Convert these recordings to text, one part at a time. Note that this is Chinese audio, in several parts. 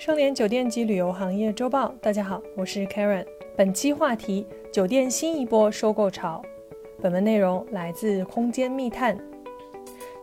盛联酒店及旅游行业周报，大家好，我是 Karen。本期话题：酒店新一波收购潮。本文内容来自空间密探。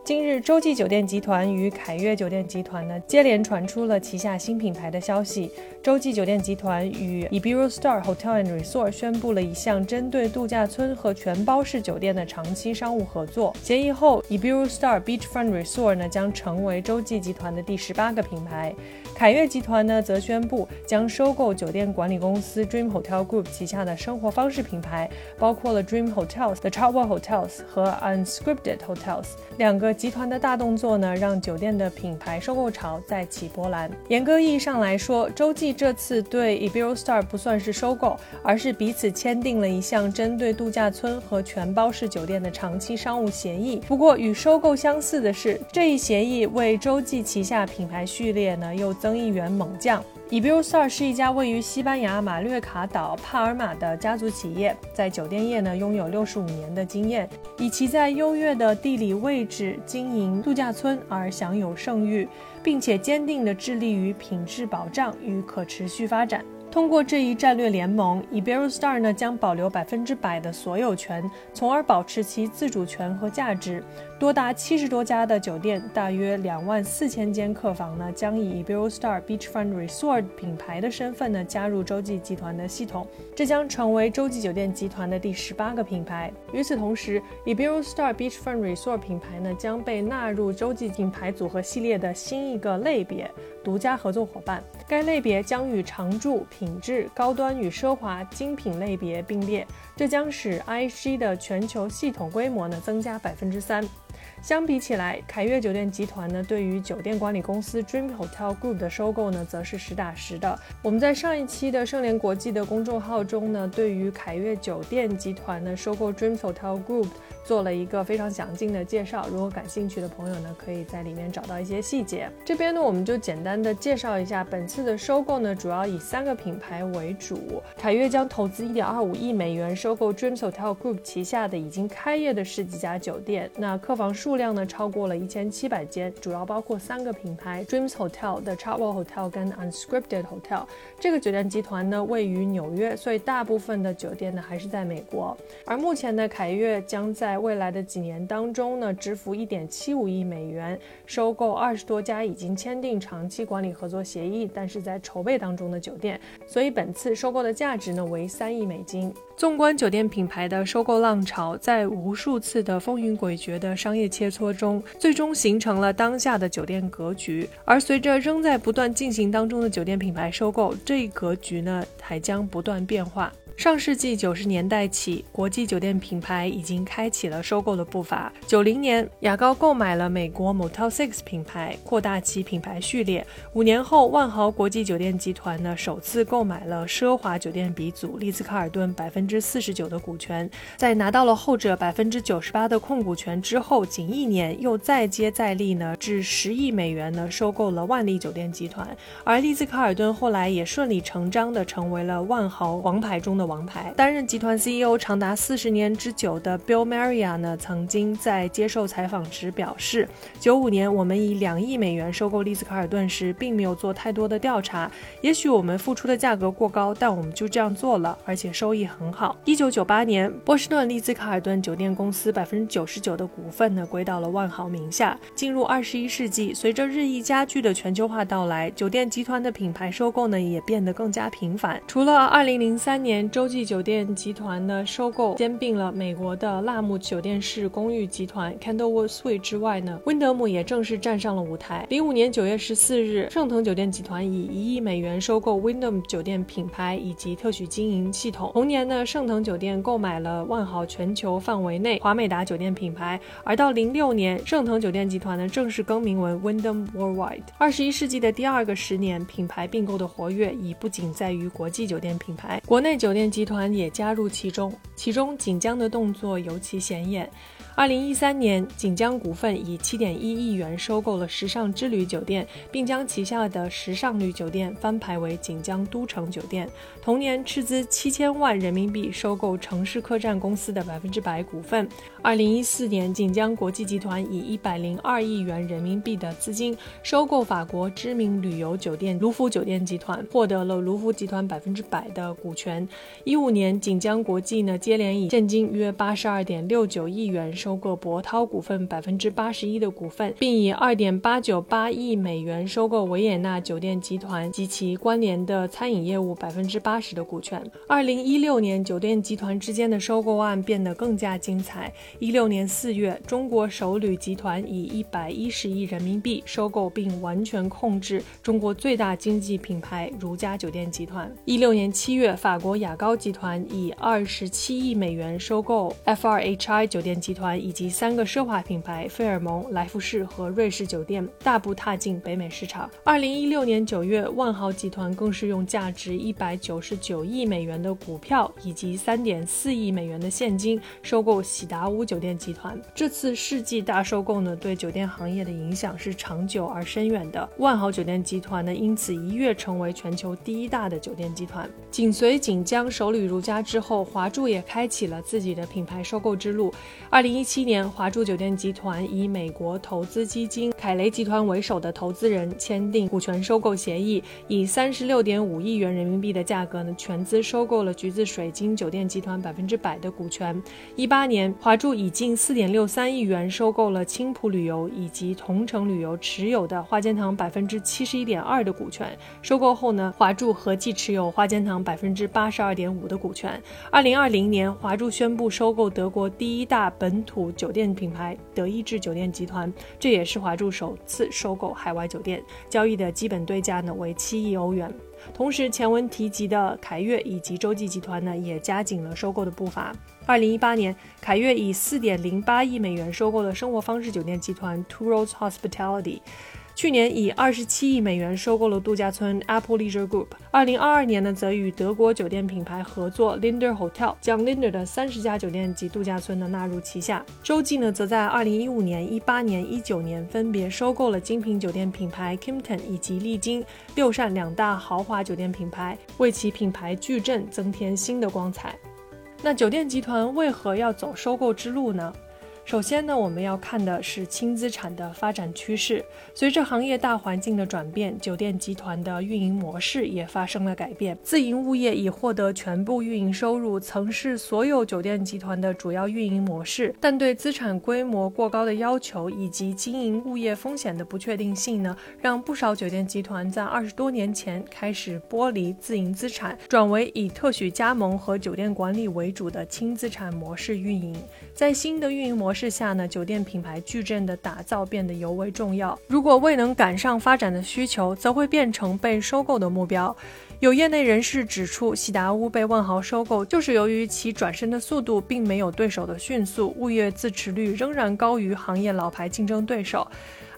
近日，洲际酒店集团与凯悦酒店集团呢接连传出了旗下新品牌的消息。洲际酒店集团与 Iberostar Hotel and Resort 宣布了一项针对度假村和全包式酒店的长期商务合作协议后，Iberostar Beachfront Resort 呢将成为洲际集团的第十八个品牌。凯悦集团呢则宣布将收购酒店管理公司 Dream Hotel Group 旗下的生活方式品牌，包括了 Dream Hotels、The Travel Hotels 和 Unscripted Hotels 两个。集团的大动作呢，让酒店的品牌收购潮再起波澜。严格意义上来说，洲际这次对 Iberostar 不算是收购，而是彼此签订了一项针对度假村和全包式酒店的长期商务协议。不过，与收购相似的是，这一协议为洲际旗下品牌序列呢又增一员猛将。Iberostar 是一家位于西班牙马略卡岛帕尔马的家族企业，在酒店业呢拥有六十五年的经验，以其在优越的地理位置经营度假村而享有盛誉，并且坚定地致力于品质保障与可持续发展。通过这一战略联盟，Iberostar 呢将保留百分之百的所有权，从而保持其自主权和价值。多达七十多家的酒店，大约两万四千间客房呢，将以 Iberostar Beachfront Resort 品牌的身份呢加入洲际集团的系统，这将成为洲际酒店集团的第十八个品牌。与此同时，Iberostar Beachfront Resort 品牌呢将被纳入洲际品牌组合系列的新一个类别——独家合作伙伴。该类别将与常驻、品质、高端与奢华、精品类别并列，这将使 IG 的全球系统规模呢增加百分之三。相比起来，凯悦酒店集团呢，对于酒店管理公司 Dream Hotel Group 的收购呢，则是实打实的。我们在上一期的盛联国际的公众号中呢，对于凯悦酒店集团呢收购 Dream Hotel Group 做了一个非常详尽的介绍。如果感兴趣的朋友呢，可以在里面找到一些细节。这边呢，我们就简单的介绍一下本次的收购呢，主要以三个品牌为主。凯悦将投资1.25亿美元收购 Dream Hotel Group 旗下的已经开业的十几家酒店，那客房数。量呢超过了一千七百间，主要包括三个品牌：Dreams Hotel、The Travel Hotel 跟 Unscripted Hotel。这个酒店集团呢位于纽约，所以大部分的酒店呢还是在美国。而目前呢，凯悦将在未来的几年当中呢支付一点七五亿美元，收购二十多家已经签订长期管理合作协议，但是在筹备当中的酒店。所以本次收购的价值呢为三亿美金。纵观酒店品牌的收购浪潮，在无数次的风云诡谲的商业切磋中，最终形成了当下的酒店格局。而随着仍在不断进行当中的酒店品牌收购，这一格局呢，还将不断变化。上世纪九十年代起，国际酒店品牌已经开启了收购的步伐。九零年，雅高购买了美国 Motel Six 品牌，扩大其品牌序列。五年后，万豪国际酒店集团呢首次购买了奢华酒店鼻祖丽兹卡尔顿百分之四十九的股权。在拿到了后者百分之九十八的控股权之后，仅一年又再接再厉呢，至十亿美元呢收购了万丽酒店集团。而丽兹卡尔顿后来也顺理成章的成为了万豪王牌中的。王牌担任集团 CEO 长达四十年之久的 Bill Maria 呢，曾经在接受采访时表示，九五年我们以两亿美元收购丽兹卡尔顿时，并没有做太多的调查。也许我们付出的价格过高，但我们就这样做了，而且收益很好。一九九八年，波士顿丽兹卡尔顿酒店公司百分之九十九的股份呢，归到了万豪名下。进入二十一世纪，随着日益加剧的全球化到来，酒店集团的品牌收购呢，也变得更加频繁。除了二零零三年。洲际酒店集团的收购兼并了美国的辣姆酒店式公寓集团 Candlewood Suite 之外呢，温德姆也正式站上了舞台。零五年九月十四日，盛腾酒店集团以一亿美元收购 Wyndham 酒店品牌以及特许经营系统。同年呢，盛腾酒店购买了万豪全球范围内华美达酒店品牌。而到零六年，盛腾酒店集团呢正式更名为 Wyndham Worldwide。二十一世纪的第二个十年，品牌并购的活跃已不仅在于国际酒店品牌，国内酒店。集团也加入其中，其中锦江的动作尤其显眼。二零一三年，锦江股份以七点一亿元收购了时尚之旅酒店，并将旗下的时尚旅酒店翻牌为锦江都城酒店。同年，斥资七千万人民币收购城市客栈公司的百分之百股份。二零一四年，锦江国际集团以一百零二亿元人民币的资金收购法国知名旅游酒店卢浮酒店集团，获得了卢浮集团百分之百的股权。一五年，锦江国际呢接连以现金约八十二点六九亿元收。收购博涛股份百分之八十一的股份，并以二点八九八亿美元收购维也纳酒店集团及其关联的餐饮业务百分之八十的股权。二零一六年，酒店集团之间的收购案变得更加精彩。一六年四月，中国首旅集团以一百一十亿人民币收购并完全控制中国最大经济品牌如家酒店集团。一六年七月，法国雅高集团以二十七亿美元收购 FRHI 酒店集团。以及三个奢华品牌费尔蒙、来福士和瑞士酒店大步踏进北美市场。二零一六年九月，万豪集团更是用价值一百九十九亿美元的股票以及三点四亿美元的现金收购喜达屋酒店集团。这次世纪大收购呢，对酒店行业的影响是长久而深远的。万豪酒店集团呢，因此一跃成为全球第一大的酒店集团。紧随锦江首旅如家之后，华住也开启了自己的品牌收购之路。二零一七年，华住酒店集团以美国投资基金凯雷集团为首的投资人签订股权收购协议，以三十六点五亿元人民币的价格呢，全资收购了橘子水晶酒店集团百分之百的股权。一八年，华住以近四点六三亿元收购了青浦旅游以及同程旅游持有的花间堂百分之七十一点二的股权。收购后呢，华住合计持有花间堂百分之八十二点五的股权。二零二零年，华住宣布收购德国第一大本土酒店品牌德意志酒店集团，这也是华住首次收购海外酒店，交易的基本对价呢为七亿欧元。同时，前文提及的凯悦以及洲际集团呢也加紧了收购的步伐。二零一八年，凯悦以四点零八亿美元收购了生活方式酒店集团 Two Roads Hospitality。去年以二十七亿美元收购了度假村 Apple Leisure Group。二零二二年呢，则与德国酒店品牌合作 Linder Hotel，将 Linder 的三十家酒店及度假村呢纳入旗下。洲际呢，则在二零一五年、一八年、一九年分别收购了精品酒店品牌 Kimpton 以及丽晶、六善两大豪华酒店品牌，为其品牌矩阵增添新的光彩。那酒店集团为何要走收购之路呢？首先呢，我们要看的是轻资产的发展趋势。随着行业大环境的转变，酒店集团的运营模式也发生了改变。自营物业已获得全部运营收入，曾是所有酒店集团的主要运营模式。但对资产规模过高的要求以及经营物业风险的不确定性呢，让不少酒店集团在二十多年前开始剥离自营资产，转为以特许加盟和酒店管理为主的轻资产模式运营。在新的运营模式下呢，酒店品牌矩阵的打造变得尤为重要。如果未能赶上发展的需求，则会变成被收购的目标。有业内人士指出，喜达屋被万豪收购，就是由于其转身的速度并没有对手的迅速，物业自持率仍然高于行业老牌竞争对手。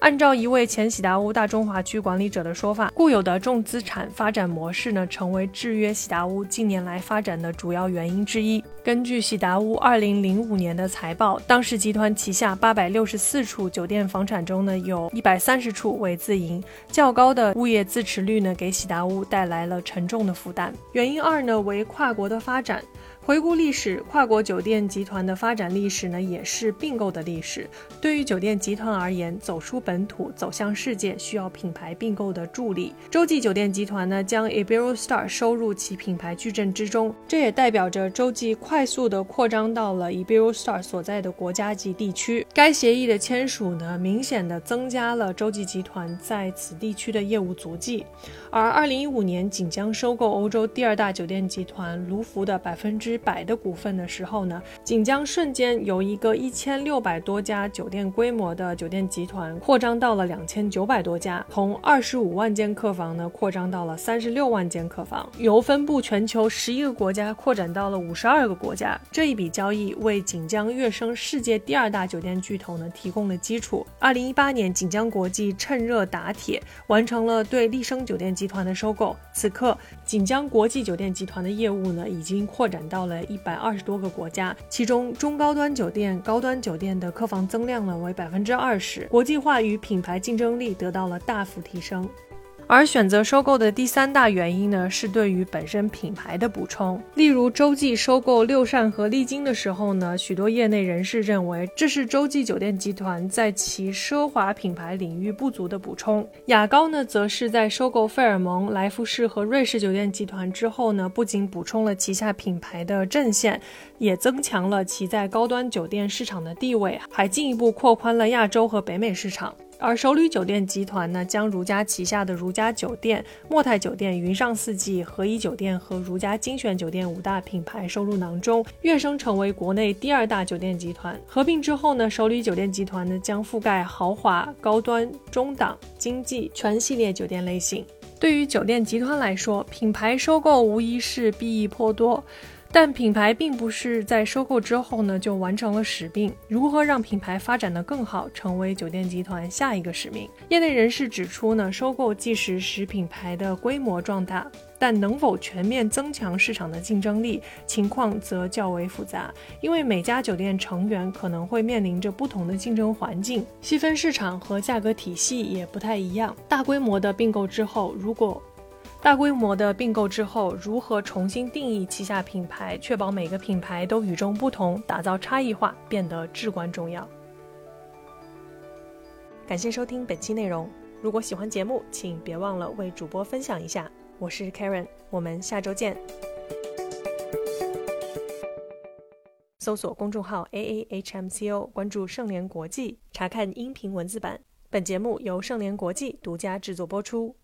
按照一位前喜达屋大中华区管理者的说法，固有的重资产发展模式呢，成为制约喜达屋近年来发展的主要原因之一。根据喜达屋二零零五年的财报，当时集团旗下八百六十四处酒店房产中呢，有一百三十处为自营，较高的物业自持率呢，给喜达屋带来了沉重的负担。原因二呢，为跨国的发展。回顾历史，跨国酒店集团的发展历史呢，也是并购的历史。对于酒店集团而言，走出本土，走向世界，需要品牌并购的助力。洲际酒店集团呢，将 Iberostar 收入其品牌矩阵之中，这也代表着洲际快速的扩张到了 Iberostar 所在的国家级地区。该协议的签署呢，明显的增加了洲际集团在此地区的业务足迹。而2015年锦江收购欧洲第二大酒店集团卢浮的百分之。之百的股份的时候呢，锦江瞬间由一个一千六百多家酒店规模的酒店集团扩张到了两千九百多家，从二十五万间客房呢扩张到了三十六万间客房，由分布全球十一个国家扩展到了五十二个国家。这一笔交易为锦江跃升世界第二大酒店巨头呢提供了基础。二零一八年，锦江国际趁热打铁，完成了对丽笙酒店集团的收购。此刻，锦江国际酒店集团的业务呢已经扩展到。到了一百二十多个国家，其中中高端酒店、高端酒店的客房增量呢为百分之二十，国际化与品牌竞争力得到了大幅提升。而选择收购的第三大原因呢，是对于本身品牌的补充。例如，洲际收购六善和丽晶的时候呢，许多业内人士认为这是洲际酒店集团在其奢华品牌领域不足的补充。雅高呢，则是在收购费尔蒙、莱福士和瑞士酒店集团之后呢，不仅补充了旗下品牌的阵线，也增强了其在高端酒店市场的地位，还进一步扩宽了亚洲和北美市场。而首旅酒店集团呢，将如家旗下的如家酒店、莫泰酒店、云上四季、和颐酒店和如家精选酒店五大品牌收入囊中，跃升成为国内第二大酒店集团。合并之后呢，首旅酒店集团呢将覆盖豪华、高端、中档、经济全系列酒店类型。对于酒店集团来说，品牌收购无疑是裨益颇多。但品牌并不是在收购之后呢就完成了使命，如何让品牌发展的更好，成为酒店集团下一个使命。业内人士指出呢，收购即使使品牌的规模壮大，但能否全面增强市场的竞争力，情况则较为复杂，因为每家酒店成员可能会面临着不同的竞争环境，细分市场和价格体系也不太一样。大规模的并购之后，如果大规模的并购之后，如何重新定义旗下品牌，确保每个品牌都与众不同，打造差异化，变得至关重要。感谢收听本期内容，如果喜欢节目，请别忘了为主播分享一下。我是 Karen，我们下周见。搜索公众号 A A H M C O，关注盛联国际，查看音频文字版。本节目由盛联国际独家制作播出。